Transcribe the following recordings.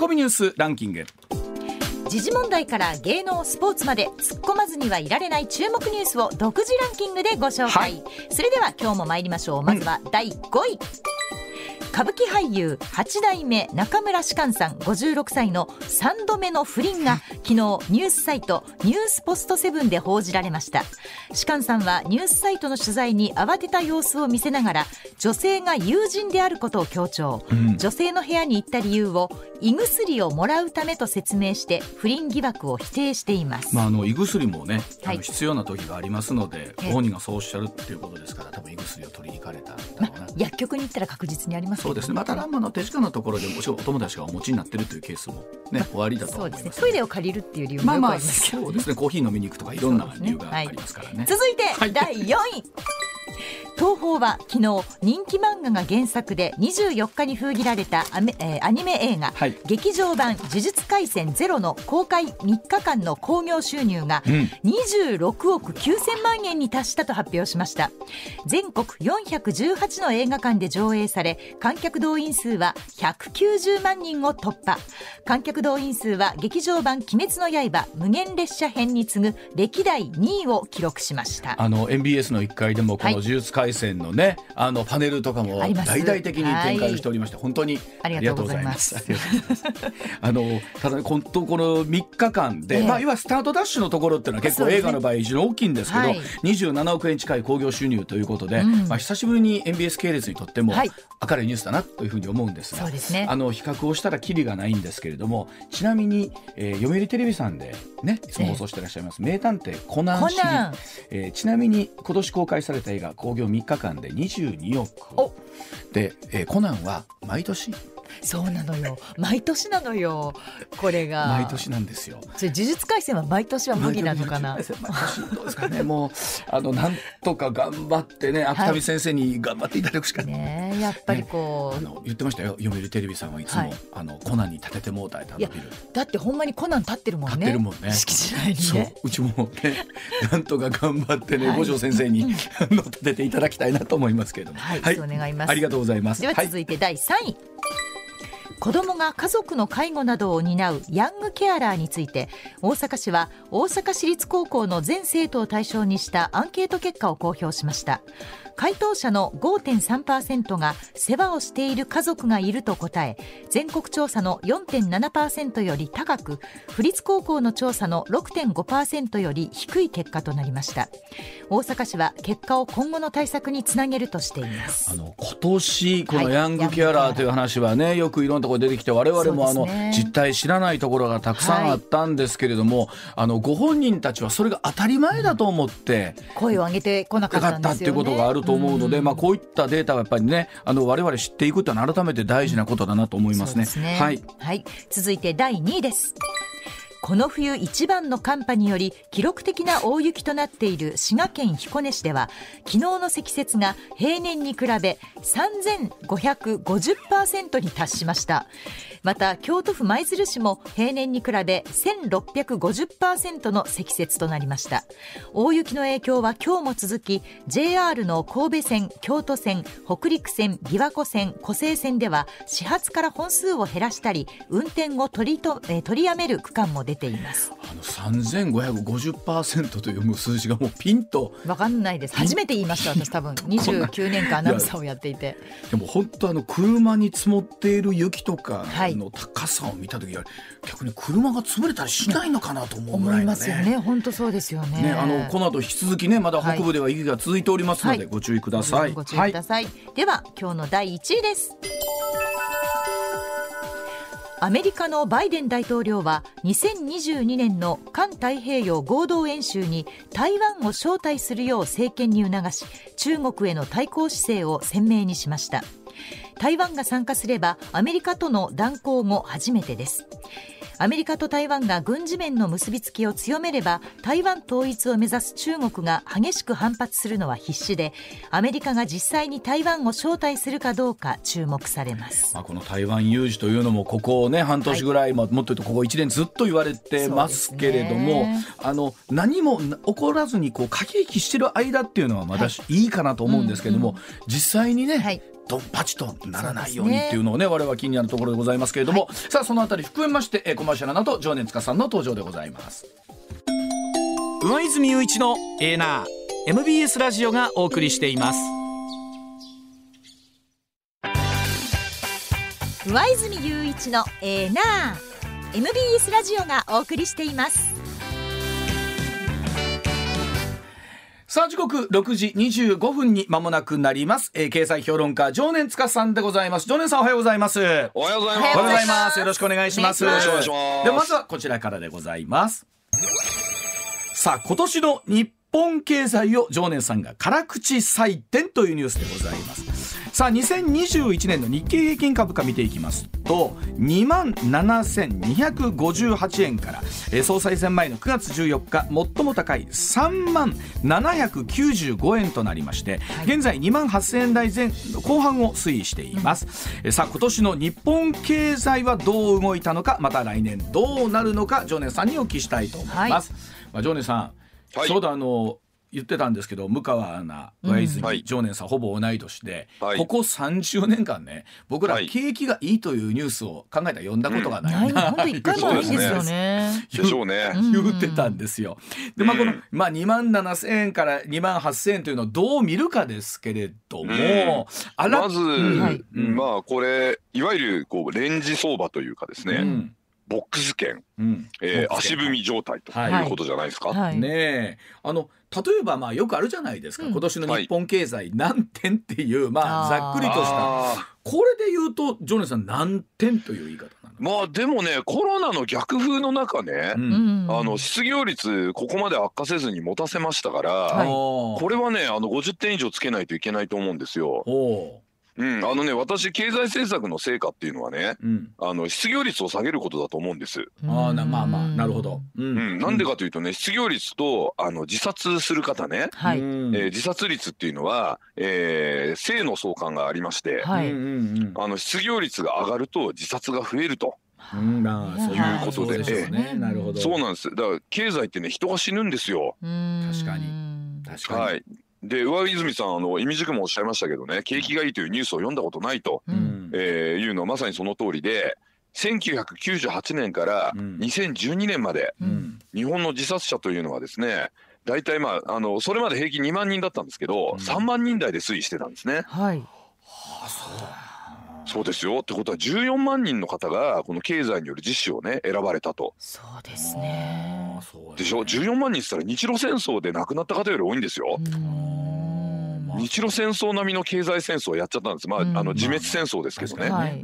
コミニュースランキング。時事問題から芸能スポーツまで突っ込まずにはいられない注目ニュースを独自ランキングでご紹介、はい、それでは今日も参りましょう。まずは第5位、うん歌舞伎俳優八代目中村芝翫さん56歳の3度目の不倫が昨日ニュースサイトニュースポストセブンで報じられました。芝翫さんはニュースサイトの取材に慌てた様子を見せながら女性が友人であることを強調、うん、女性の部屋に行った理由を胃薬をもらうためと説明して不倫疑惑を否定しています、まあ、あの胃薬もね、はい、必要な時がありますのでご本人がそうおっしゃるっていうことですから多分胃薬を取りに行かれたんだろうな、ま薬局に行ったら確実にありますそうですね。またランマの手近なところでもしお友達がお持ちになってるというケースもね、終わりだと思います、ね、トイレを借りるっていう理由もありますまあまあ、そうですね。コーヒー飲みに行くとかいろんな理由がありますからね、ねはい、続いて、第4位、東宝は昨日人気漫画が原作で24日に封切られたアメ、えー、アニメ映画、はい、劇場版「呪術廻戦ゼロの公開3日間の興行収入が26億9000万円に達したと発表しました。全国418の映画館で上映され観客動員数は190万人を突破。観客動員数は劇場版「鬼滅の刃無限列車編」に次ぐ歴代2位を記録しました。あの MBS の1階でもこの呪術廻戦のね、あのパネルとかも大々的に展開しておりまして、本当にありがとうございます。あ のただ本当この3日間で、まあいわスタートダッシュのところっていうのは結構映画の場合非常に大きいんですけど、はい、27億円近い興行収入ということで、まあ久しぶりに MBS 系列にとっても明るいニュースだなというふうに思うんですが、あの比較をしたらきりがないんですけれども、ちなみに、えー、読売テレビさんでねいつも放送していらっしゃいます、名探偵コナンシリーズ、えー、ちなみに今年公開された映画興行3日間で22億。で、えー、コナンは毎年そうなのよ。毎年なのよ。これが。毎年なんですよ。それ呪術廻戦は毎年は無理なのかな？毎年どうですかね。もうあのなんとか頑張ってね芥見先生に頑張っていただくしかない、ねやっぱりこう、ね、あの言ってましたよ。読売テレビさんはいつも、はい、あのコナンに立ててもうたいただってほんまにコナン立ってるもんね。立ってるもんね。敷地内にね。うちもね なんとか頑張ってね、はい、五条先生に、あの立てていただきたいなと思いますけれども。はい、はい、そう願います。ありがとうございます。では続いて第3位、子どもが家族の介護などを担うヤングケアラーについて大阪市は大阪市立高校の全生徒を対象にしたアンケート結果を公表しました。回答者の5.3%が世話をしている家族がいると答え全国調査の4.7%より高く府立高校の調査の6.5%より低い結果となりました。大阪市は結果を今後の対策につなげるとしています。あの今年このヤングケアラーという話はね、はい、よくいろんなところ出てきて我々もあの、実態知らないところがたくさんあったんですけれども、はい、あのご本人たちはそれが当たり前だと思って、声を上げてこなかったんですよ、ね、っていうことがあると思うので、うん、まあ、こういったデータはやっぱりねあの我々知っていくというのは改めて大事なことだなと思いますね。ねはい、はい、続いて第2位です。この冬一番の寒波により記録的な大雪となっている滋賀県彦根市では昨日の積雪が平年に比べ3550%に達しました。また京都府舞鶴市も平年に比べ1650%の積雪となりました。大雪の影響は今日も続き JR の神戸線京都線北陸線琵琶湖線湖西線では始発から本数を減らしたり運転を取りと、え取りやめる区間も出ています。あの3550%という数字がもうピンと。分かんないです。初めて言いました私多分。29年間アナウンサーをやっていて。でも本当あの車に積もっている雪とか、はい。の高さを見た時は逆に車が潰れたりしないのかなと思うぐらい、ね、思いますよね。本当そうですよね、ね、あのこの後引き続きねまだ北部では雪が続いておりますので、ご注意ください、ご注意ください、はい、では今日の第1位ですアメリカのバイデン大統領は2022年の環太平洋合同演習に台湾を招待するよう政権に促し中国への対抗姿勢を鮮明にしました。台湾が参加すればアメリカとの断交後初めてです。アメリカと台湾が軍事面の結びつきを強めれば台湾統一を目指す中国が激しく反発するのは必至でアメリカが実際に台湾を招待するかどうか注目されます、まあ、この台湾有事というのもここね半年ぐらい、はい、もっと言うとここ1年ずっと言われてますけれども、ね、あの何も起こらずにこう駆け引きしてる間っていうのはまだ、はい、いいかなと思うんですけれども、うんうん、実際にね、はい、ドンパチとならないようにっていうのをね我々は気になるところでございますけれども、はい、さあそのあたり含めましてえコマーシャルなど常念塚さんの登場でございます。上泉雄一のエーナー MBS ラジオがお送りしています。上泉雄一のエーナー MBS ラジオがお送りしていますさあ時刻6時25分に間もなくなります、えー、経済評論家常年塚さんでございます。常年さんおはようございます。おはようございます。おはようございます。よろしくお願いします。よろしくお願いします。でまずはこちらからでございます。さあ今年の日本経済を常年さんが辛口採点というニュースでございますさあ2021年の日経平均株価見ていきますと2万7258円から、えー、総裁選前の9月14日最も高い3万795円となりまして、はい、現在2万8000円台前後半を推移しています、うん、さあ今年の日本経済はどう動いたのかまた来年どうなるのか常念さんにお聞きしたいと思います、はい、まあ、常念さん、はい、ちょうどあの言ってたんですけど向川アナ上泉、常念さんほぼ同い年で、はい、ここ30年間ね僕ら景気がいいというニュースを考えたら読んだことがないな、うん、本当一回もないんですよね。でしょうね。言ってたんですよ。でまあこの、まあ、2万7千円から2万8千円というのをどう見るかですけれども、うん、あらまず、はい。まあこれいわゆるこうレンジ相場というかですね、うん。ボックス券、うん、えー、足踏み状態とい。うことじゃないですか。はい。はい、ねあの例えばまあよくあるじゃないですか、うん、今年の日本経済何点っていう、はい、まあざっくりとした。これで言うとジョネさん何点という言い方なの？まあでもねコロナの逆風の中ね、うん、あの失業率ここまで悪化せずに持たせましたから、はい、これはねあの50点以上つけないといけないと思うんですよ。うん、あのね私経済政策の成果っていうのはね、うん、あの失業率を下げることだと思うんです。ああまあまあなるほど。うん、うん、なんでかというとね失業率とあの自殺する方ね、はい、えー、自殺率っていうのは、えー、性の相関がありまして、はい、あの失業率が上がると自殺が増えると。うん、まあ、そういうことで、でね、なるほど。そうなんです。だから経済ってね、人が死ぬんですよ。確かに。確かに。はい。で上泉さんあの意味軸もおっしゃいましたけどね景気がいいというニュースを読んだことないと、うん、えー、いうのはまさにその通りで1998年から2012年まで、うん、日本の自殺者というのはですね大体まああのそれまで平均2万人だったんですけど、うん、3万人台で推移してたんですね。はい、はあそう。そうですよ。ってことは14万人の方がこの経済による実施をね選ばれたと。そうですねでしょ？14万人っつったら日露戦争で亡くなった方より多いんですよ。日露戦争並みの経済戦争をやっちゃったんです、まあ、あの自滅戦争ですけどね。はい、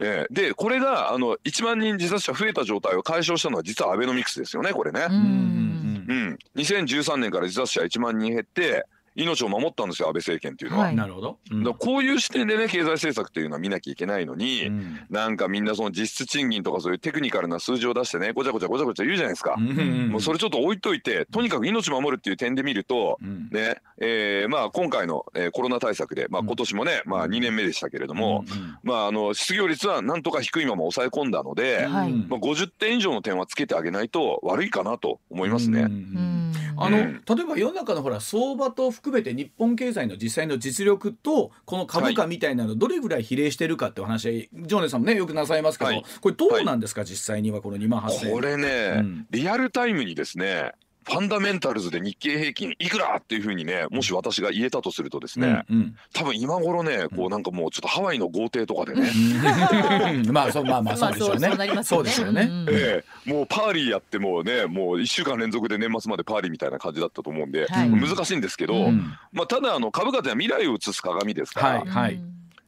えー、でこれがあの1万人自殺者増えた状態を解消したのは実はアベノミクスですよねこれね。うん、2013年から自殺者1万人減って命を守ったんですよ安倍政権っていうのは。なるほど、うん、だこういう視点でね経済政策っていうのは見なきゃいけないのに、うん、なんかみんなその実質賃金とかそういうテクニカルな数字を出してねごちゃごちゃごちゃごちゃ言うじゃないですか。うん、もうそれちょっと置いといてとにかく命守るっていう点で見ると、ねえー、まあ今回の、えー、コロナ対策で、まあ、今年もね、まあ、2年目でしたけれども、まあ、あの失業率はなんとか低いまま抑え込んだので、まあ、50点以上の点はつけてあげないと悪いかなと思いますね。あの、例えば世の中のほら相場と含めて日本経済の実際の実力とこの株価みたいなのどれぐらい比例してるかってお話ジョーネさんもねよくなさいますけど、はい、これどうなんですか、はい、実際にはこの2万8000円。これね、うん、リアルタイムにですねファンダメンタルズで日経平均いくらっていうふうにねもし私が言えたとするとですね、うんうん、多分今頃ねこうなんかもうちょっとハワイの豪邸とかでね。まあそうまあまあそうでしょうね。そうですよね。ええ。もうパーリーやってもうねもう1週間連続で年末までパーリーみたいな感じだったと思うんで、はい、難しいんですけど、うん、まあただあの株価って未来を映す鏡ですから。はい、はい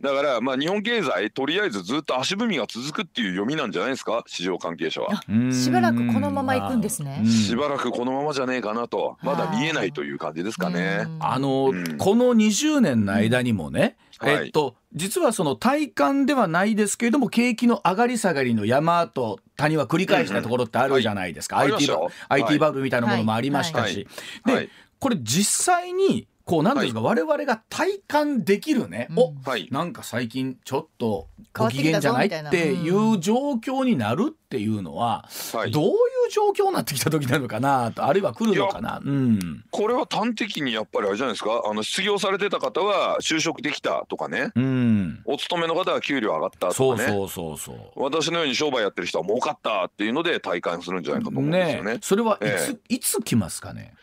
だからまあ日本経済とりあえずずっと足踏みが続くっていう読みなんじゃないですか？市場関係者は。しばらくこのまま行くんですね。しばらくこのままじゃねえかなとまだ見えないという感じですかね。あの、この20年の間にもね、えっと、実はその体感ではないですけれども景気の上がり下がりの山と谷は繰り返したところってあるじゃないですか、うんうん、IT, バ IT バブルみたいなものもありましたし、でこれ実際にこうなんですか、はい、我々が体感できるね、うん、お、はい、なんか最近ちょっとご機嫌じゃない？っていう状況になるっていうのは、はい、どういう状況になってきた時なのかなとあるいは来るのかな、うん、これは端的にやっぱりあれじゃないですか？あの失業されてた方は就職できたとかね、うん、お勤めの方は給料上がったとかね。そうそうそう私のように商売やってる人は儲かったっていうので体感するんじゃないかと思うんですよね。ねそれはいつえー、いつ来ますかね？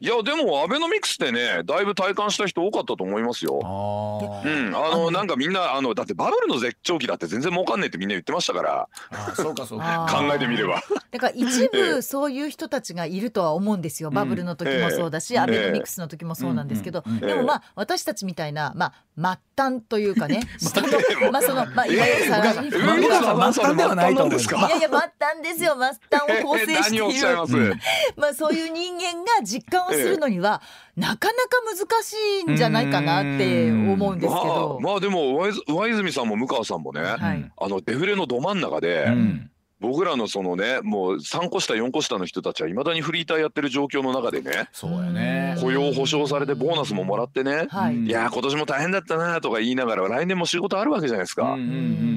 いやでもアベノミクスでねだいぶ体感した人多かったと思いますよ。うん、あのなんかみんなあのだってバブルの絶頂期だって全然儲かんねえってみんな言ってましたから。あそうかそうか。考えてみれば。だから一部 そういう人たちがいるとは思うんですよ。バブルの時もそうだし、アベノミクスの時もそうなんですけど、でもまあ私たちみたいなまあ末端というかね、下のまあそのまあいわゆるサラリーマン。末端ではないと思うんですか。いやいや末端ですよ。末端を構成している。まあそういう人間が実感をするのには、なかなか難しいんじゃないかなって思うんですけど。まあ、まあでも上泉さんも向川さんもね、はい、あのデフレのど真ん中で、うん僕らのそのねもう3個下4個下の人たちはいまだにフリーターやってる状況の中でねそうやね。雇用保障されてボーナスももらってね、はい、いや今年も大変だったなとか言いながら来年も仕事あるわけじゃないですか、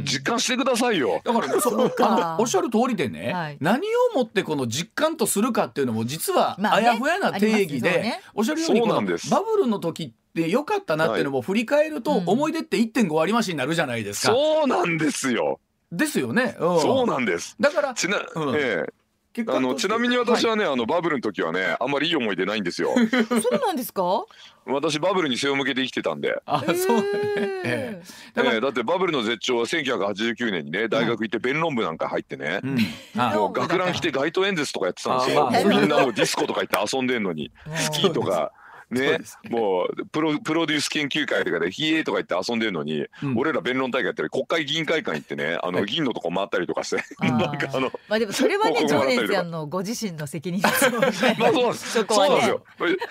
実感してくださいよ。だからそうか。おっしゃる通りでね、はい、何をもってこの実感とするかっていうのも実はあやふやな定義で、ね、おっしゃるようにバブルの時ってでよかったなっていうのも振り返ると思い出って1.5割増しになるじゃないですか。そうなんですよ。ですよね。うん、そうなんです。だからちな、うん、ええあのちなみに私はね、はい、あのバブルの時はねあんまりいい思い出ないんですよ。そうなんですか？私バブルに背を向けて生きてたんで。あ、そうね。ええー、だってバブルの絶頂は1989年にね大学行って弁論部なんか入ってね、うん、もう学ラン着て街頭演説とかやってたんですよ。みんなもうディスコとか行って遊んでんのに スキーとか。ね、もうプロプロデュース研究会とかで「ひえ」とか言って遊んでるのに、うん、俺ら弁論大会やったり国会議員会館行ってねあの議員のとこ回ったりとかして なんかあのまあでも それはね常念さんのご自身の責任です。まあそうなんです。そうなんですよ。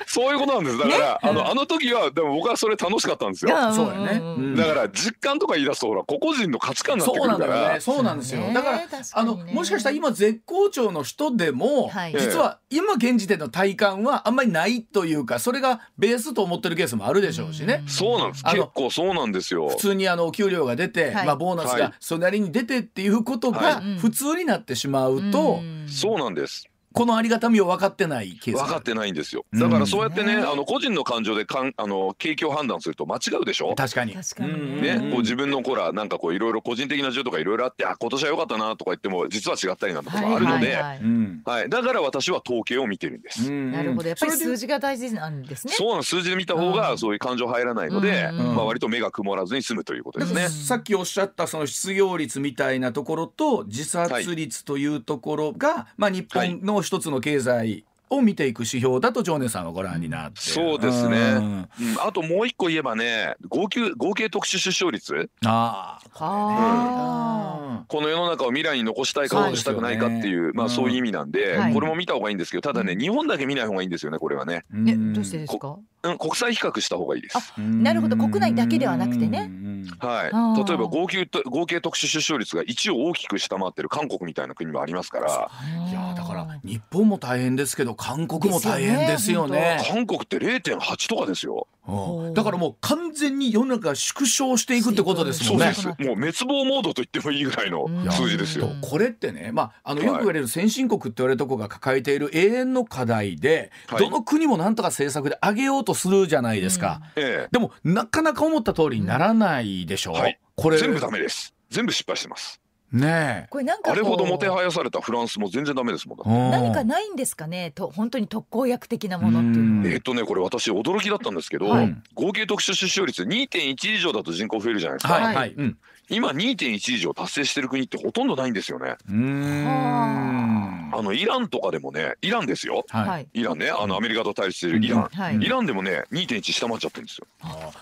そういうことなんです。だから、ね、あのあの時はでも僕はそれ楽しかったんですよ。そうやね。だから実感とか言い出すとほら個々人の価値観になってくるから。そうなんですよ。だからあのもしかしたら今絶好調の人でも、実は今現時点の体感はあんまりないというかそれがベースと思ってるケースもあるでしょうしね。そうなんです。結構そうなんですよ。普通にあの給料が出て、まあボーナスがそれなりに出てっていうことが普通になってしまうと、そうなんです。このありがたみを分かってないケース分かってないんですよ。だからそうやってね、うん、あの個人の感情でかんあの景気を判断すると間違うでしょ？確かに。確かに。ね、こう自分のこらなんかこういろいろ個人的な事情とかいろいろあってあ今年は良かったなとか言っても実は違ったりなんてことがあるので、はい、はい、だから私は統計を見てるんです、なるほど。やっぱり数字が大事なんですね。そうな数字で見た方がそういう感情入らないので、まあ割と目が曇らずに済むということですね。さっきおっしゃったその失業率みたいなところと自殺率というところが、まあ日本の一つの経済を見ていく指標だと常念さんはご覧になってそうですね、うん、あともう一個言えばね合計合計特殊出生率。ああ、うん、この世の中を未来に残したいか残したくないかっていう、ね、まあそういう意味なんで、うん、これも見た方がいいんですけどただね、日本だけ見ない方がいいんですよねこれはね。えどうしてですか？うん、国際比較した方がいいです。なるほど、国内だけではなくてね。はい。例えば合計合計特殊出生率が1を大きく下回ってる韓国みたいな国もありますから。いやだから日本も大変ですけど韓国も大変ですよね。韓国って0.8とかですよ。だからもう完全に世の中が縮小していくってことですもんね。もう滅亡モードと言ってもいいぐらいの数字ですよ。これってね、まああのよく言われる先進国って言われるとこが抱えている永遠の課題で、はい、どの国もなんとか政策で上げようとするじゃないですか。うんええ、でもなかなか思った通りにならないでしょう。はい、これ全部ダメです。全部失敗してます。ねこれなんかあれほどもてはやされたフランスも全然ダメですもん何かないんですかね？と本当に特効薬的なものっていうのは。えっとねこれ私驚きだったんですけど、はい、合計特殊出生率2.1以上だと人口増えるじゃないですか、はいはい。うん、今2.1以上達成してる国ってほとんどないんですよね。あのイランとかでもねイランですよ、はい、イランねあのアメリカと対立してるイラン、はい、イランでもね2.1下回っちゃってるんですよ。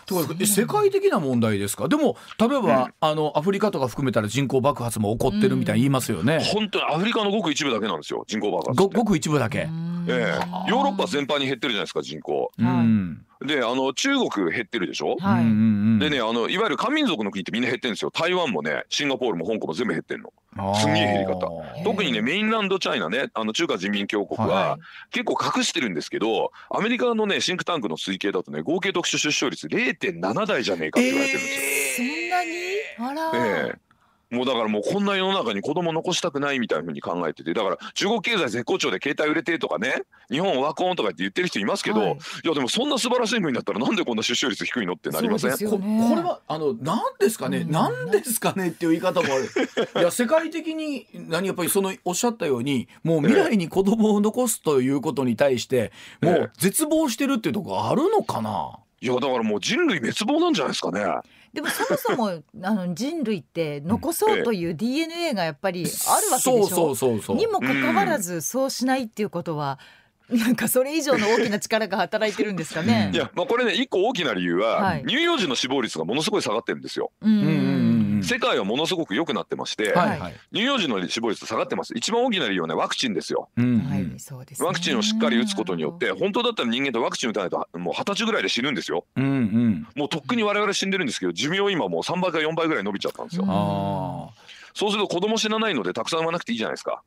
とか世界的な問題ですか？でも例えば、うん、あのアフリカとか含めたら人口爆発も起こってるみたいに言いますよね。本当にアフリカのごく一部だけなんですよ人口爆発ごごく一部だけ。ええ。ヨーロッパ全般に減ってるじゃないですか人口。うんであの中国減ってるでしょ、はい、でねあのいわゆる漢民族の国ってみんな減ってるんですよ。台湾もねシンガポールも香港も全部減ってるの。すんげえ減り方。特にねメインランドチャイナねあの中華人民共和国は結構隠してるんですけどアメリカのねシンクタンクの推計だとね合計特殊出生率0.7台じゃねえかって言われてるんですよ。えー、そんなに？あら、えーもうだからもうこんな世の中に子供残したくないみたいなふうに考えててだから中国経済絶好調で携帯売れてとかね日本ワコンとかって言ってる人いますけど、はい、いやでもそんな素晴らしい国だったらなんでこんな出生率低いのってなりません、ね、ここれはあの何ですかね、うん、何ですかねっていう言い方もある。いや 世界的に何やっぱりそのおっしゃったようにもう未来に子供を残すということに対してもう絶望してるっていうところあるのかな、いやだからもう人類滅亡なんじゃないですかね。でもそもそも あの人類って残そうという DNA がやっぱりあるわけでしょ？にもかかわらずそうしないっていうことは。なんかそれ以上の大きな力が働いてるんですかね？いや、まあ、これね、一個大きな理由は、はい、乳幼児の死亡率がものすごい下がってるんですよ。うんうんうん世界はものすごく良くなってまして、はい、乳幼児の死亡率下がってます。一番大きな理由はねワクチンですよ、ワクチンをしっかり打つことによって本当だったら人間ってワクチン打たないともう二十歳ぐらいで死ぬんですよ、もうとっくに我々死んでるんですけど寿命今もう3倍か4倍ぐらい伸びちゃったんですよ、そうすると子供死なないのでたくさん産まなくていいじゃないですか。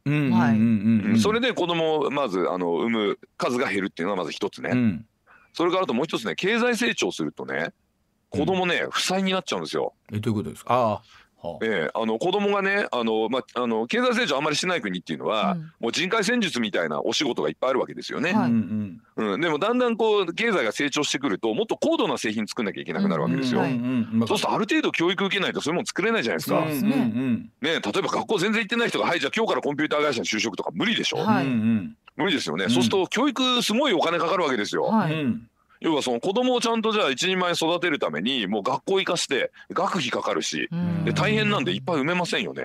それで子供をまずあの産む数が減るっていうのがまず一つね。うん、それからあともう一つね経済成長するとね子供ね、負債になっちゃうんですよ。えどういうことですか？あええ、あの子供がねあの、まあ、あの経済成長あんまりしない国っていうのは、うん、もう人海戦術みたいなお仕事がいっぱいあるわけですよね。はい、うんうん、でもだんだんこう経済が成長してくるともっと高度な製品作んなきゃいけなくなるわけですよ。そうするとある程度教育受けないとそういうもの作れないじゃないですか。ね例えば学校全然行ってない人がはいじゃあ今日からコンピューター会社に就職とか無理でしょ。はい、無理ですよね。そうすると教育すごいお金かかるわけですよ。はい要はその子供をちゃんとじゃあ一人前育てるためにもう学校行かして学費かかるしで大変なんでいっぱい埋めませんよね。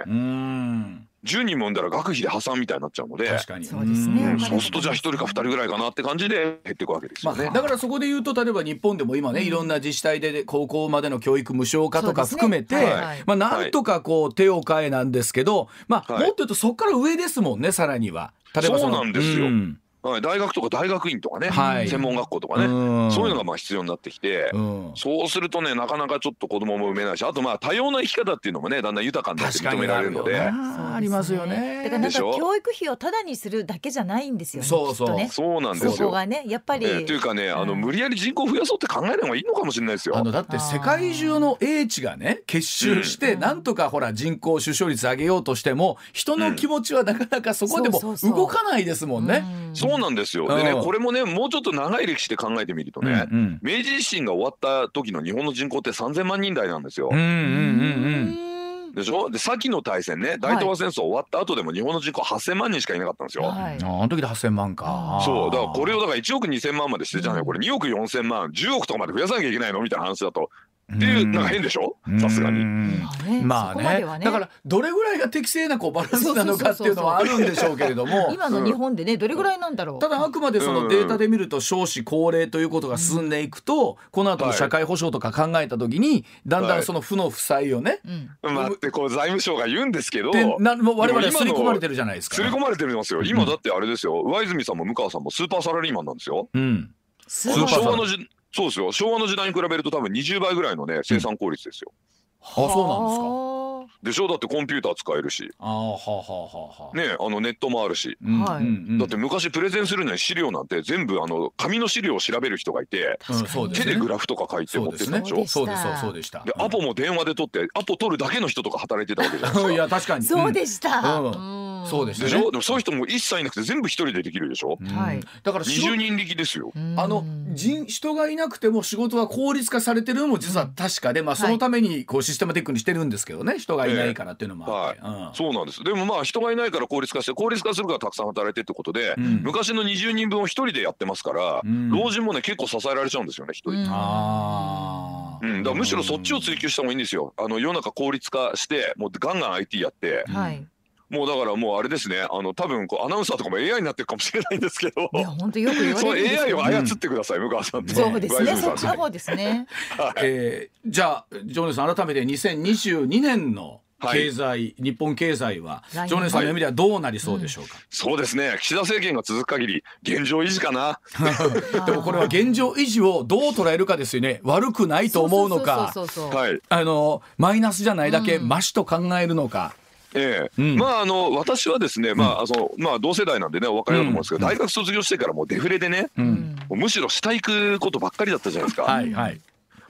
10人も産んだら学費で破産みたいになっちゃうので確かに。そうですね、そうするとじゃあ1人か2人ぐらいかなって感じで減っていくわけですよね、まあ、だからそこで言うと例えば日本でも今ね、いろんな自治体で高校までの教育無償化とか含めて、ね。はい、まあ、なんとかこう手を変えなんですけど、まあ、もっと言うとそこから上ですもんねさらには。例えばそうなんですよ、うんはい、大学とか大学院とかね、はい、専門学校とかね、そういうのがまあ必要になってきて、うん、そうするとねなかなかちょっと子供も産めないしあとまあ多様な生き方っていうのもねだんだん豊かになって認められるので。ありますよね。だからなんか教育費をただにするだけじゃないんですよねそうそう、ね、そうなんですよ。そこがねやっぱり、えー、というかねあの無理やり人口増やそうって考えない方がいいのかもしれないですよ。あのだって世界中の英知がね結集して、なんとかほら人口出生率上げようとしても人の気持ちはなかなかそこでも動かないですもんね、そうなんですよ。でねこれもねもうちょっと長い歴史で考えてみるとね、うんうん、明治維新が終わった時の日本の人口って3000万人台なんですよ。うんうんうんうん。でしょ？で先の大戦ね大東亜戦争終わった後でも日本の人口8,000万人しかいなかったんですよ。はい、あの時で8,000万か。そう。だからこれをだから1億2,000万までしてじゃないこれ2億4,000万。10億とかまで増やさなきゃいけないの？みたいな話だとっていうなんか変でしょ？さすがに。まあねだからどれぐらいが適正なこうバランスなのかっていうのはあるんでしょうけれども。今の日本でねどれぐらいなんだろう。ただあくまでそのデータで見ると少子高齢ということが進んでいくとこの後の社会保障とか考えた時にだんだんその負の負債をね待ってこう財務省が言うんですけど。なもう我々は刷り込まれてるじゃないですか。刷り込まれてるんですよ今だってあれですよ。上泉さんも向川さんもスーパーサラリーマンなんですよ。うん。スーパーサラリーマンそうですよ。昭和の時代に比べると多分20倍ぐらいのね生産効率ですよ。うん、あそうなんですか。でしょ？だってコンピューター使えるし。あはははねあのネットもあるし、はい、だって昔プレゼンするのに資料なんて全部あの紙の資料を調べる人がいて、うん、手でグラフとか書いて持ってたでしょ？そうですそうでした。でアポも電話で取ってアポ取るだけの人とか働いてたわけじゃないですか。いや確かに。そうでした、うんそうですでしょ？でもそういう人も一切いなくて全部一人でできるでしょ、はい、だから20人力ですよ。あの人人がいなくても仕事は効率化されてるのも実は確かで、まあ、そのためにこうシステマティックにしてるんですけどね人がいないからっていうのもあって、はい。そうなんです。でもまあ人がいないから効率化して効率化するからたくさん働いてってことで、うん、昔の20人分を一人でやってますから、うん、老人もね結構支えられちゃうんですよね一人、あうん、だからむしろそっちを追求した方がいいんですよ。あの世の中効率化してもうガンガン IT やって、はいもうだからもうあれですね。あの多分こうアナウンサーとかも AI になってるかもしれないんですけど。いや本当よく言われるその AI を操ってください、向川さんそうですね。そっちの方ですね、はい、えー、じゃあジョネさん改めて2022年の経済、はい、日本経済は常念さんの意味ではどうなりそうでしょうか、はい。うん、そうですね。岸田政権が続く限り現状維持かな。でもこれは現状維持をどう捉えるかですよね。悪くないと思うのか。あのマイナスじゃないだけ、うん、マシと考えるのかええ、うん、まああの私はですね、まああのまあ同世代なんでねお分かりだと思うんですけど、大学卒業してからもうデフレでね、むしろ下行くことばっかりだったじゃないですか。はいはい。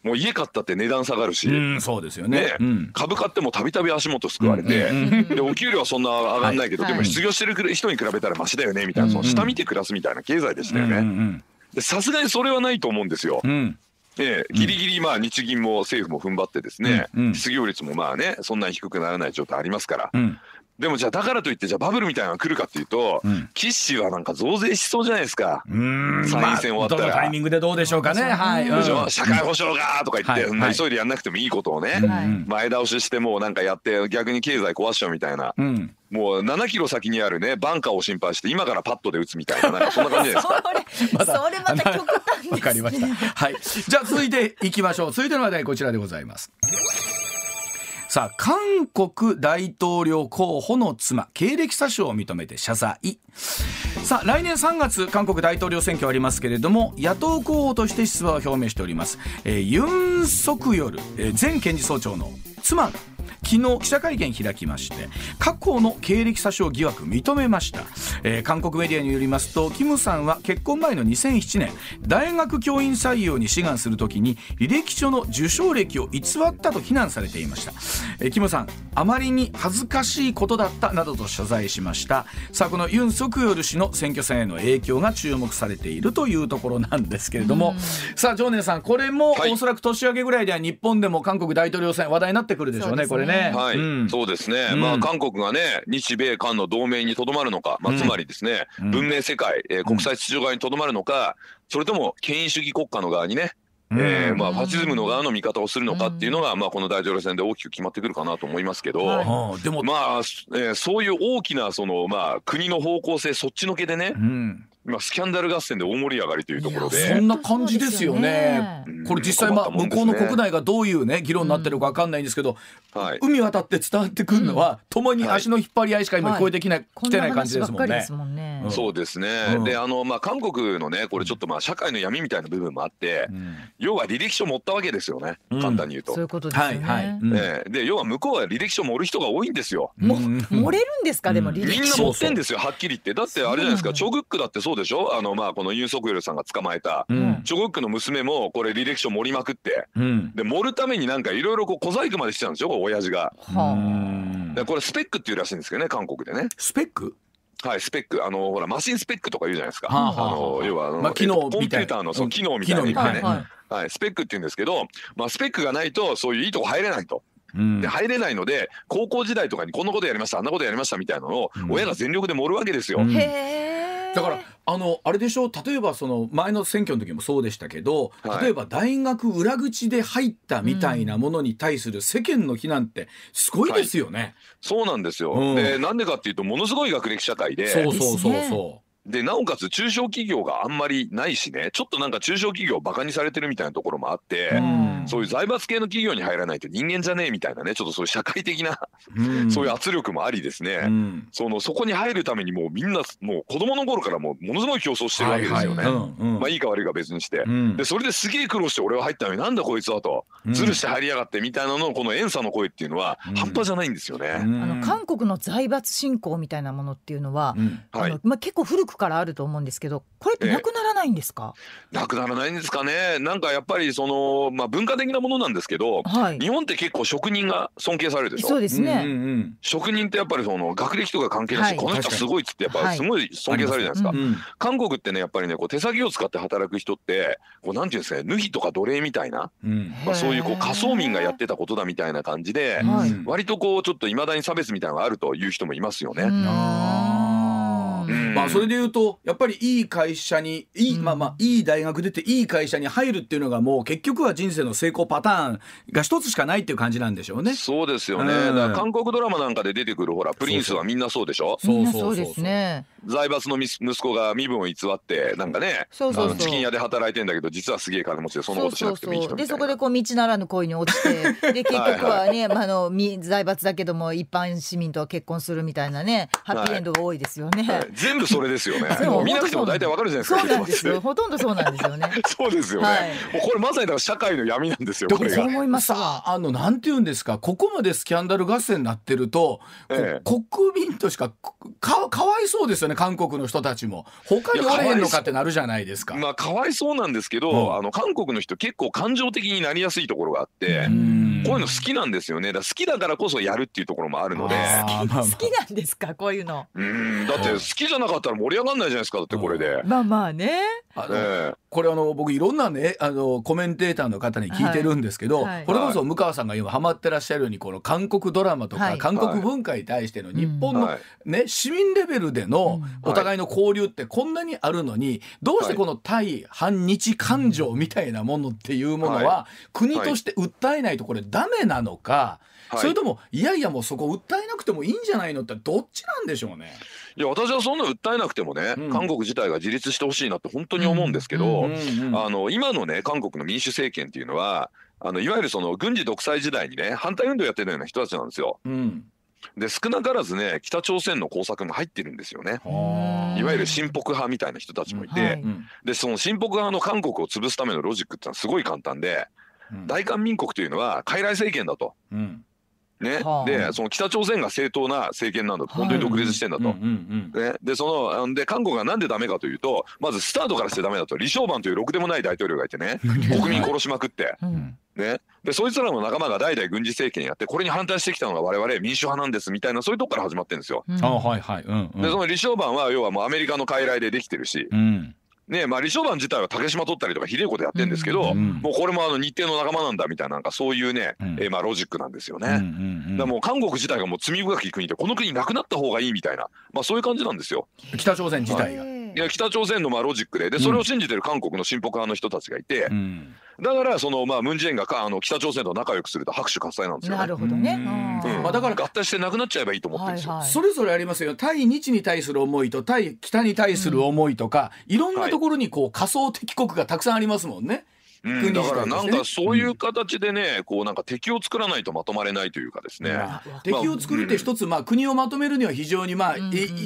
もう家買ったって値段下がるし、うん、そうですよね。株買ってもたびたび足元すくわれて、でお給料はそんな上がんないけど、はい。でも失業してる人に比べたらマシだよねみたいな、その下見て暮らすみたいな経済でしたよね。さすがにそれはないと思うんですよ。うんええ、ギリギリまあ日銀も政府も踏ん張ってですね、失業率もまあねそんなに低くならない状態ありますから、うんでもじゃあだからといってじゃあバブルみたいなのが来るかっていうと、うん。岸はなんか増税しそうじゃないですか。うん参院選終わったら。まあどのタイミングでどうでしょうかね。はい。うん。社会保障がとか言って、はい。急いでやんなくてもいいことをね、はい。前倒ししてもうなんかやって逆に経済壊しちゃうみたいな、うん。もう7キロ先にあるねバンカーを心配して今からパットで打つみたいななんかそんな感じじゃないですか？それそれまた極端ですね。わかりました。はい。じゃあ続いていきましょう。続いての話題こちらでございます。さあ、韓国大統領候補の妻、経歴詐称を認めて謝罪。さあ、来年3月、韓国大統領選挙ありますけれども、野党候補として出馬を表明しております。えーユン・ソクヨル、えー前検事総長の妻が、昨日記者会見開きまして過去の経歴詐称疑惑認めました、えー韓国メディアによりますとキムさんは結婚前の2007年大学教員採用に志願するときに履歴書の受賞歴を偽ったと非難されていました、えーキムさんあまりに恥ずかしいことだったなどと謝罪しました。さあこのユン・ソクヨル氏の選挙戦への影響が注目されているというところなんですけれども。さあ常念さんこれもはいおそらく年明けぐらいでは日本でも韓国大統領選話題になってくるでしょうねそうですねこれね。はい、うん。そうですね、うん。まあ韓国がね日米韓の同盟にとどまるのか、まあ、うん。つまりですね、うん。文明世界、えー国際秩序側にとどまるのかそれとも権威主義国家の側にね、えーまあ、ファシズムの側の味方をするのかっていうのが、まあ、この大統領選で大きく決まってくるかなと思いますけど、でも、まあ、えーそういう大きなその、まあ、国の方向性そっちのけでねう、ん、今スキャンダル合戦で大盛り上がりというところそで。んな感じですよね。うんこれ実際まあ向こうの国内がどういうね議論になってるかわかんないんですけど、はい。海渡って伝わってくるのは、共に足の引っ張り合いしか今聞こえてきない、こん来てない感じですもんね。話ばっかりです。もんね。うん。そうですね、うん。であのまあ韓国のねこれちょっとまあ社会の闇みたいな部分もあって、うん。要は履歴書持ったわけですよね、うん。簡単に言うと。そういうことですよね、はいはい。うん。ええ。で要は向こうは履歴書盛る人が多いんですよ。もうん。漏れるんですか？でもうん。履みんな歴書持ってんですよはっきり言って。だってあれじゃないですかそうチョグックだってそうでしょ？あのまあこのユン・ソクヨルさんが捕まえた、うん。チョグックの娘もこれ履歴書盛りまくって。うん。で盛るためになんかいろいろこう小細工までしてたんですよ親父が。でこれスペックっていうらしいんですけどね韓国でね。スペック？はいスペック。あのほらマシンスペックとか言うじゃないですか。はあはああの要はあの、まあ機能えっとコンみたいピューターのそううん。機能みたいなね。はいはい。はい、スペックって言うんですけど、まあ、スペックがないとそういういいとこ入れないと。うん。で入れないので高校時代とかにこんなことやりましたあんなことやりましたみたいなのをうん。親が全力で盛るわけですよ。うん。へえだからあのあれでしょ？う例えばその前の選挙の時もそうでしたけど、はい。例えば大学裏口で入ったみたいなものに対する世間の非難ってすごいですよね。そうなんですよ。うん。でなんでかっていうとものすごい学歴社会で。そうそうそうそでなおかつ中小企業があんまりないしね。ちょっとなんか中小企業バカにされてるみたいなところもあって。うん。そういう財閥系の企業に入らないと人間じゃねえみたいなねちょっとそういう社会的な、そういう圧力もありですね、うん。そのそこに入るためにもうみんなもう子供の頃からもうものすごい競争してるわけですよね。はいはい。うんうん。まあいいか悪いか別にして、うん。でそれですげえ苦労して俺は入ったのになんだこいつはとうん。ずるして入りやがってみたいなのこの遠さの声っていうのはうん。半端じゃないんですよね。うん。あの韓国の財閥信仰みたいなものっていうのは、うん。はい。あのまあ、結構古くからあると思うんですけどこれってなくならないんですか、なくならないんですかね。なんかやっぱりその、まあ、文化的なものなんですけどはい。日本って結構職人が尊敬されるでしょ？そうですね、うんうん職人ってやっぱりその学歴とか関係なし、はい。この人すごいっつってやっぱすごい尊敬されるじゃないですか。はいうん。韓国ってねやっぱりねこう手先を使って働く人ってこうなんていうんですかね脱ぎとか奴隷みたいな、うん。まあ、そういうこう仮想民がやってたことだみたいな感じで、割とこうちょっといまだに差別みたいなのがあるという人もいますよね。まあそれで言うとやっぱりいい会社にいい、うん。まあまあいい大学出ていい会社に入るっていうのがもう結局は人生の成功パターンが一つしかないっていう感じなんでしょうね。そうですよね、韓国ドラマなんかで出てくるほらプリンスはみんなそうでしょ？みんなそうですね。財閥のみ息子が身分を偽ってなんかねそうそうチキン屋で働いてんだけど実はすげえ金持ちでそんなことしなくてもいい人みたいな。でそこでこう道ならぬ恋に落ちてで 結局はね、まあ、あのみ財閥だけども一般市民とは結婚するみたいなねハッピーエンドが多いですよね。はい全部それですよね。見なくても大体わかるじゃないですか。そうなんですよ。ほとんどそうなんですよね。そうですよね。はい、もうこれまさにだから社会の闇なんですよ。これが。思います？さあのなんて言うんですか？ここまでスキャンダル合戦になってると、ええ、国民としかかかわいそうですよね。韓国の人たちも他におれへんのかってなるじゃないですか。まあかわいそうなんですけど、うん、あの韓国の人結構感情的になりやすいところがあって、こういうの好きなんですよね。だ好きだからこそやるっていうところもあるので。好きなんですか？こういうの。うんだって好きじゃなかったら盛り上がんないじゃないですかだってこれで。まあまあね。あのこれあの僕いろんなねあのコメンテーターの方に聞いてるんですけど、はい。はい、これこそ向川さんが今ハマってらっしゃるようにこの韓国ドラマとか、韓国文化に対しての日本の、ね、市民レベルでのお互いの交流ってこんなにあるのにどうしてこの対反日感情みたいなものっていうものは国として訴えないとこれダメなのか。それともいやいやもうそこ訴えなくてもいいんじゃないのってどっちなんでしょうね。いや私はそんな訴えなくてもね、うん、韓国自体が自立してほしいなって本当に思うんですけど、あの今のね韓国の民主政権っていうのはあのいわゆるその軍事独裁時代にね反対運動やってるような人たちなんですよ。うん。で少なからずね北朝鮮の工作も入ってるんですよね。いわゆる親北派みたいな人たちもいて、はい、でその親北派の韓国を潰すためのロジックってのはすごい簡単で、うん、大韓民国というのは傀儡政権だと、うん、ね、はあ、でその北朝鮮が正当な政権なんだと、本当に独立してんだと、ね、でそので韓国がなんでダメかというとまずスタートからしてダメだと李承晩というろくでもない大統領がいてね。国民殺しまくって、うん、ね、でそいつらの仲間が代々軍事政権やってこれに反対してきたのが我々民主派なんですみたいなそういうとこから始まってるんですよ。あはいはいうん。うん、でその李承晩は要はもうアメリカの傀儡でできてるし、うんねまあ、李承晩自体は竹島取ったりとかひでえことやってるんですけど、うん、もうこれもあの日程の仲間なんだみたいななんかそういうね、うん、えー、まあ、ロジックなんですよね。うんうんうん、だもう韓国自体がもう罪深き国でこの国なくなった方がいいみたいな、まあ、そういう感じなんですよ。北朝鮮自体が。いや北朝鮮のまあロジックで。でそれを信じてる韓国の親北派の人たちがいて、うん、だからそのまあムン・ジェインがかあの北朝鮮と仲良くすると拍手喝采なんですよ、ね、なるほどね、うん。まあ、だから合体してなくなっちゃえばいいと思ってるんですよ、はいはい、それぞれありますよ。対日に対する思いと対北に対する思いとか、い。ろんなところにこう仮想敵国がたくさんありますもんね。うん、だからなんかそういう形でね、こうなんか敵を作らないとまとまれないというかですね、敵を作るって一つ、まあ、国をまとめるには非常に、まあ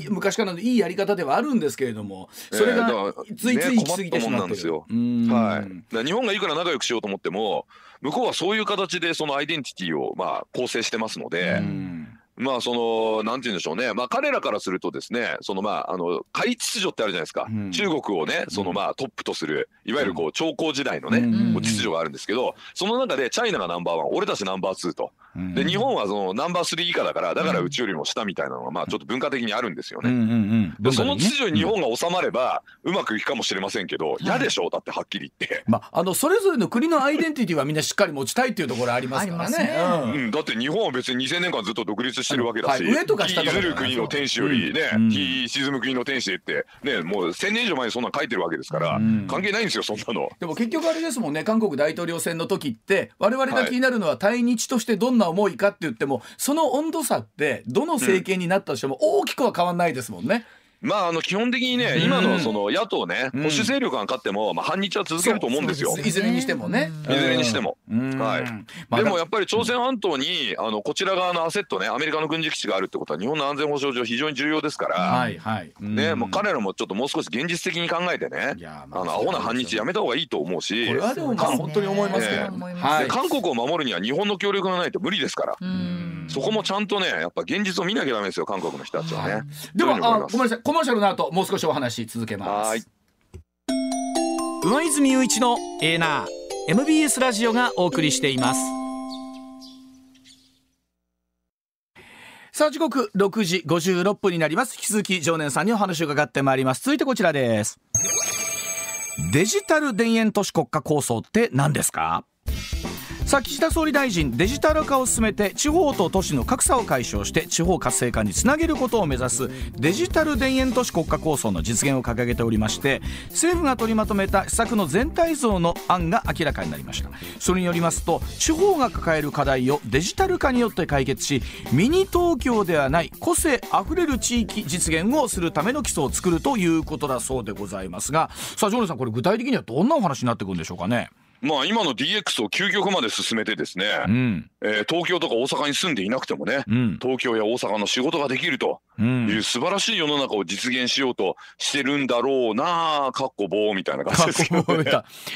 昔からのいいやり方ではあるんですけれどもそれがついつい行き過ぎてしまってる、はい、日本がいくら仲良くしようと思っても向こうはそういう形でそのアイデンティティをまあ構成してますので。うんまあそのなんて言うんでしょうね、まあ、彼らからするとですねそのまああの海秩序ってあるじゃないですか、うん、中国をねそのまあトップとするいわゆるこう長江時代のね、うん、秩序があるんですけどその中でチャイナがナンバーワン俺たちナンバーツーと。で日本はそのナンバースリー以下だからだからうちよりも下みたいなのがまあちょっと文化的にあるんですよね。でその秩序に日本が収まればうまくいくかもしれませんけど嫌でしょうだってはっきり言って。まああのそれぞれの国のアイデンティティはみんなしっかり持ちたいっていうところありますからね。うん、だって日本は別に2000年間ずっと独立してるわけだし、上とか下とか。る国の天使よりね、日沈む国の天使ってねもう1000年以上前にそんな書いてるわけですから関係ないんですよそんなの。でも結局あれですもんね韓国大統領選の時って我々が気になるのは対日としてどんな思いかって言ってもその温度差ってどの政権になったとしても大きくは変わんないですもんね。まあ、あの基本的にね、今のその野党ね、保守勢力が勝っても、まあ、反日は続けると思うんですよ。いずれにしてもね。いずれにしても。はい。でもやっぱり朝鮮半島に、あのこちら側のアセットね、アメリカの軍事基地があるってことは、日本の安全保障上非常に重要ですから。はいはい。ね、もう彼らもちょっともう少し現実的に考えてね、あのアホな反日やめた方がいいと思うし。これはでも本当に思いますけど。韓国を守るには日本の協力がないと無理ですから。そこもちゃんとね、やっぱ現実を見なきゃダメですよ、韓国の人たちはね。では、あ、ごめんなさい、コマーシャルの後、もう少しお話続けます。上泉雄一のエーナー MBS ラジオがお送りしています。さあ時刻6時56分になります。引き続き常念さんにお話を伺ってまいります。続いてこちらです。デジタル田園都市国家構想って何ですか？さあ岸田総理大臣デジタル化を進めて地方と都市の格差を解消して地方活性化につなげることを目指すデジタル田園都市国家構想の実現を掲げておりまして政府が取りまとめた施策の全体像の案が明らかになりました。それによりますと地方が抱える課題をデジタル化によって解決しミニ東京ではない個性あふれる地域実現をするための基礎を作るということだそうでございますがさあジョーさんこれ具体的にはどんなお話になっていくんでしょうかね？まあ今の DX を究極まで進めてですね、うん。えー東京とか大阪に住んでいなくてもね、うん。東京や大阪の仕事ができるとうん。いう素晴らしい世の中を実現しようとしてるんだろうなあかっこ棒みたいな感じですけどね。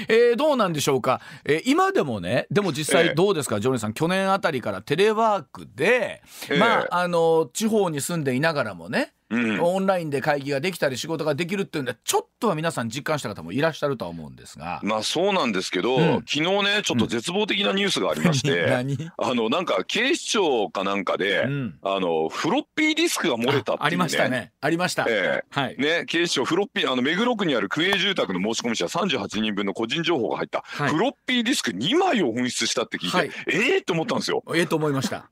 えーどうなんでしょうか、えー今でもねでも実ええ。際どうですか、ジョニーさん去年あたりからテレワークで、ええ。まああの地方に住んでいながらもね、うん。オンラインで会議ができたり仕事ができるっていうんでちょっとは皆さん実感した方もいらっしゃるとは思うんですが。まあそうなんですけど、うん。昨日ねちょっと絶望的なニュースがありまして、何？あのなんか警視庁かなんかで、うん。あのフロッピーディスクが漏れたっていう、ね、あありましたね。ありました、えはい。えね、警視庁フロッピーあの目黒区にある区営住宅の申し込み者38人分の個人情報が入った、はい。フロッピーディスク2枚を紛失したって聞いて、はい。ええー、って思ったんですよ。ええと思いました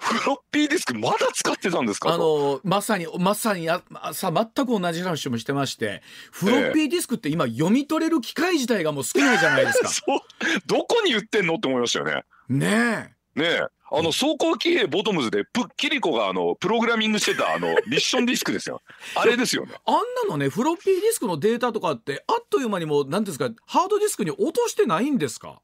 フロッピーディスクまだ使ってたんですか？あとのまさにまさにあさ全く同じ話もしてましてフロッピーディスクって今読み取れる機械自体がもう少ないじゃないですか。そう。どこに売ってんのって思いましたよね。ねえ。ねえ。あの走行騎兵ボトムズでプキリコがあのプログラミングしてたあのミッションディスクですよ。あれですよね。あんなのねフロッピーディスクのデータとかってあっという間にもう何ですかハードディスクに落としてないんですか？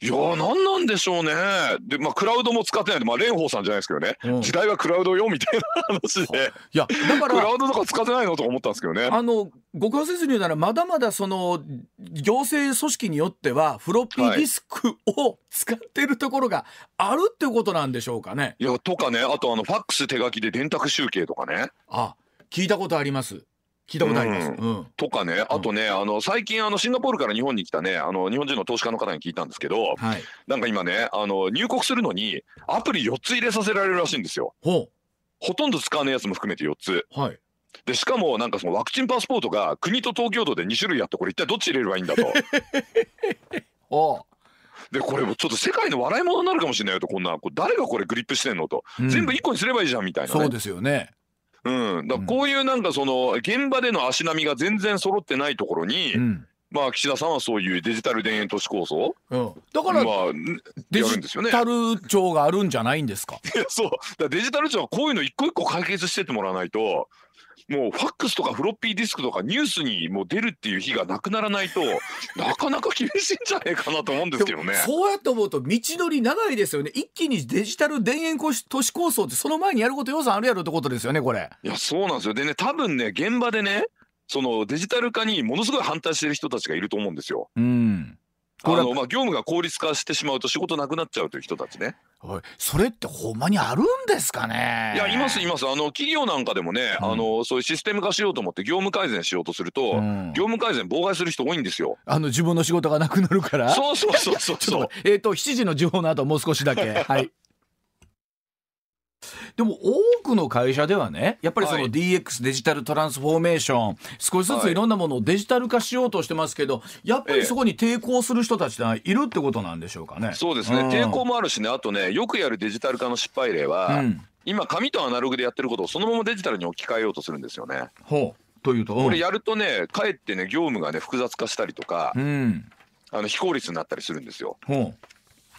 いやーなんなんでしょうね。でまあクラウドも使ってないんでまあ蓮舫さんじゃないですけどね、うん時代はクラウドよみたいな話で いやだからクラウドとか使ってないのとか思ったんですけどね。あのご解説に言うならまだまだその行政組織によってはフロッピーディスクを使ってるところがあるってことなんでしょうかね。いやとかねあとあのファックス手書きで電卓集計とかねあ聞いたことあります。聞いたことあります。ううん。とかねあとね、あの最近あのシンガポールから日本に来たねあの日本人の投資家の方に聞いたんですけどはい。なんか今ねあの入国するのにアプリ4つ入れさせられるらしいんですよ。ほほとんど使わないやつも含めて4つ。う。はい。でしかもなんかそのワクチンパスポートが国と東京都で2種類あってこれ一体どっち入れればいいんだと。おでこれもちょっと世界の笑い物になるかもしれないよとこんなこれ誰がこれグリップしてんのと、うん全部1個にすればいいじゃんみたいな、ね、そうですよね。うん、だこういうなんかその現場での足並みが全然揃ってないところに、うん。まあ岸田さんはそういうデジタル田園都市構想うん。だから、まあデジやるんですよね。タル庁があるんじゃないんですか？い やそうだデジタル庁はこういうの一個一個解決してってもらわないともうファックスとかフロッピーディスクとかニュースにもう出るっていう日がなくならないと なかなか厳しいんじゃないかなと思うんですけどね。そうやって思うと道のり長いですよね。一気にデジタル田園都市構想ってその前にやること予算あるやろってことですよねこれ。いやそうなんですよでね多分ね現場でねそのデジタル化にものすごい反対してる人たちがいると思うんですよ。うん。あのまあ業務が効率化してしまうと仕事なくなっちゃうという人たちね。おいそれってほんまにあるんですかね？いやいますいますあの企業なんかでもね、うんあのそういうシステム化しようと思って業務改善しようとすると、うん業務改善妨害する人多いんですよ。あの自分の仕事がなくなるから？そうそうそうそうそう えっ、と7時の時報の後もう少しだけはい。でも多くの会社ではねやっぱりそのはい。DX デジタルトランスフォーメーション少しずつい。ろんなものをデジタル化しようとしてますけどやっぱりそこに抵抗する人たちがいるってことなんでしょうかね。そうですね、ん。抵抗もあるしね。あとねよくやるデジタル化の失敗例は、うん、今紙とアナログでやってることをそのままデジタルに置き換えようとするんですよね。ほう。というと、これやるとねかえってね業務がね複雑化したりとか、うん、あの非効率になったりするんですよ。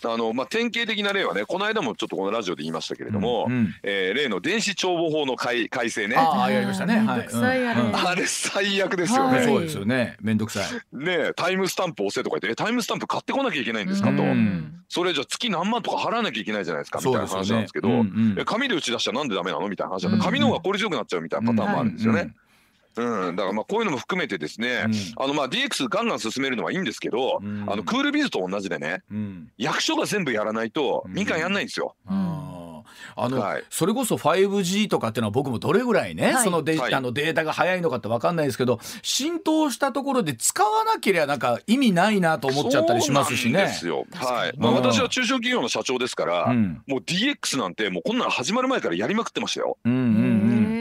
ほあのまあ、典型的な例はねこの間もちょっとこのラジオで言いましたけれども、うんうんえー例の電子帳簿法の改改正ねう。あああやりましたね。はい。うんうんれ最悪ですよね。はいそうですよね。めんどくさい。ねタイムスタンプ押せとか言ってえタイムスタンプ買ってこなきゃいけないんですかと、うんそれじゃ月何万とか払わなきゃいけないじゃないですかみたいな話なんですけど、うんうんえ紙で打ち出したらなんでダメなのみたいな話なんうんで紙の方が効率よくなっちゃうみたいなパターンもあるんですよね。うん。うん、だからまあこういうのも含めてですね、うん。あのまあ DX ガンガン進めるのはいいんですけど、うん。あのクールビズと同じでねうん。役所が全部やらないと民間やんないんですよ。あの、はい。それこそ 5G とかっていうのは僕もどれぐらいね、はい。そのデジ、はい。あのデータが早いのかって分かんないですけど浸透したところで使わなければなんか意味ないなと思っちゃったりしますしね。で。すよ。はい。まあうん私は中小企業の社長ですから、うん。もう DX なんてもうこんなの始まる前からやりまくってましたよ。うんうん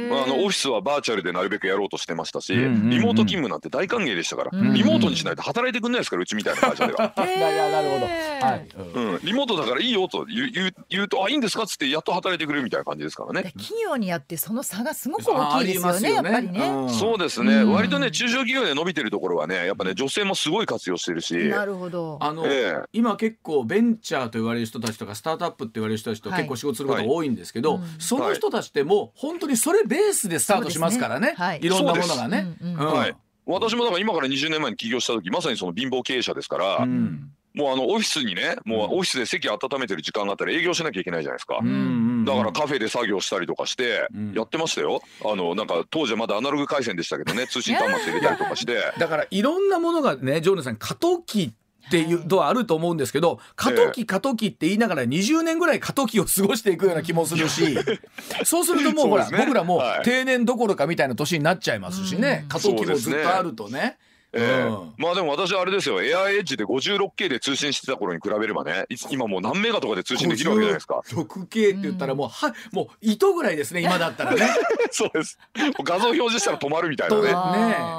まあ、あのオフィスはバーチャルでなるべくやろうとしてましたし、うんうんうんリモート勤務なんて大歓迎でしたから、うんリモートにしないと働いてくんないですからうちみたいな会社では。うん。いやいやなるほど。はい。うんうん、リモートだからいいよと言う言う言うとあいいんですかっつってやっと働いてくれるみたいな感じですからね。で企業によってその差がすごく大きいですよねやっぱりね。うんそうですね、うん割とね中小企業で伸びてるところはねやっぱね女性もすごい活用してるし、なるほど。あの、ええ今結構ベンチャーと言われる人たちとかスタートアップって言われる人たちとはい結構仕事することが多いんですけど、その人たちってもう本当にそれベースでスタートしますからね。ね。はい。いろんなものがね。はい。私もだから今から20年前に起業した時まさにその貧乏経営者ですから、うん。もうあのオフィスにねもうオフィスで席温めてる時間があったら営業しなきゃいけないじゃないですか。だからカフェで作業したりとかしてやってましたよ。あのなんか当時はまだアナログ回線でしたけどね通信端末入れたりとかして。だからいろんなものがねジョーネさん過渡期っていうのはあると思うんですけど過渡期過渡期って言いながら20年ぐらい過渡期を過ごしていくような気もするし そうするともうほら、僕らも定年どころかみたいな年になっちゃいますしね。過渡期もずっとあるとね。えー、うん、まあでも私あれですよ。エアエッジで 56K で通信してた頃に比べればね今もう何メガとかで通信できるわけじゃないですか。6K って言ったらもう、はもう糸ぐらいですね今だったらね。そうです。画像表示したら止まるみたいなね。ね。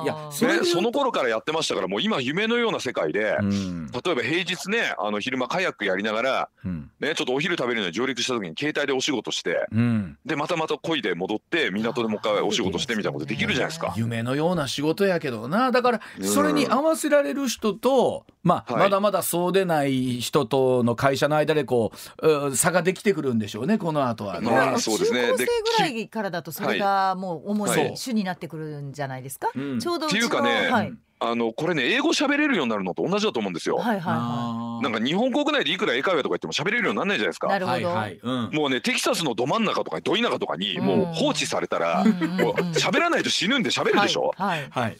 いやそれ、ね、その頃からやってましたからもう今夢のような世界で、うん、例えば平日ねあの昼間カヤックやりながら、うん、ねちょっとお昼食べるのに上陸した時に携帯でお仕事して、うん、でまたまた漕いで戻って港でもう一回お仕事してみたいなことできるじゃないですか。夢のような仕事やけどな。だからそれに合わせせられる人と、まあ、はい、まだまだそうでない人との会社の間でこう差ができてくるんでしょうねこの後はね。まあ、そうですね中高生ぐらいからだとそれがもう主に主になってくるんじゃないですか？はい、ちょうどっていうかね、はい、あのこれね英語喋れるようになるのと同じだと思うんですよ。はいはいはい。なんか日本国内でいくら英会話とか言っても喋れるようにならないじゃないですか。なるほど。はいうん、もうねテキサスのど真ん中とかど田舎とかにもう放置されたら、もう喋らないと死ぬんで喋るでしょ？はい。はい。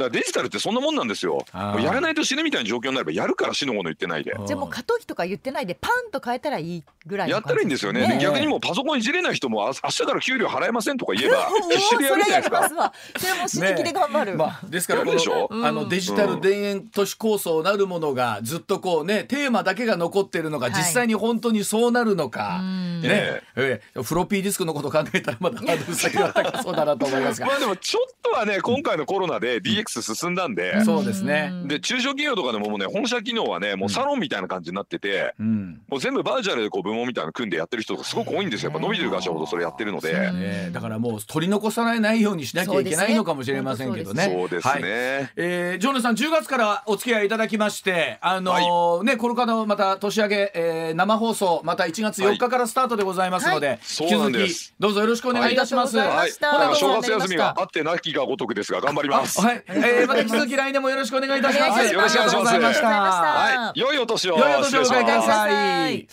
だからデジタルってそんなもんなんですよ。やらないと死ぬみたいな状況になればやるから死のもの言ってないで。じゃあもう過渡期とか言ってないでパンと変えたらいいぐらいやったらいいんですよね。ね。逆にもうパソコンいじれない人も明日から給料払えませんとか言えば 必死でやるじゃないですか。それも死ぬ気で頑張る。ね、まあですからこのあのデジタル田園都市構想なるものがずっとこうねテーマだけが残ってるのが実際に本当にそうなるのか、はい、ね、えー、フロッピーディスクのこと考えたらまだハードル先は高そうだなと思いますが。まあでもちょっとはね今回のコロナで DX 進んだんで。そうですね。で中小企業とかでももうね本社機能はねもうサロンみたいな感じになってて、うん、もう全部バーチャルでこう部門みたいな組んでやってる人がすごく多いんですよ。やっぱ伸びてる会社ほどそれやってるので、ね、だからもう取り残さないようにしなきゃいけないのかもしれませんけどね。そうですね、はい、えー、ジョーネさん10月からお付き合いいただきましてあのーはい、ねこの方また年明け、えー、生放送また1月4日からスタートでございますので、はい、引き続きどうぞよろしくお願いいたします、はい、正月休みがあってなきがごとくですが頑張ります。はい、えー、また引き続き来年もよろしくお願いいたします。よろしくお願いします。はい、良いお年を。良いお年をお迎えください。はい。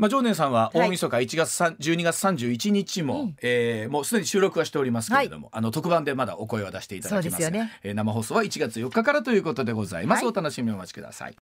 まあ、常念さんは大晦日1月3、12月31日も、うん、えー、もうすでに収録はしておりますけれども、はい、あの特番でまだお声を出していただきますが、ねえー、生放送は1月4日からということでございます、はい、お楽しみお待ちください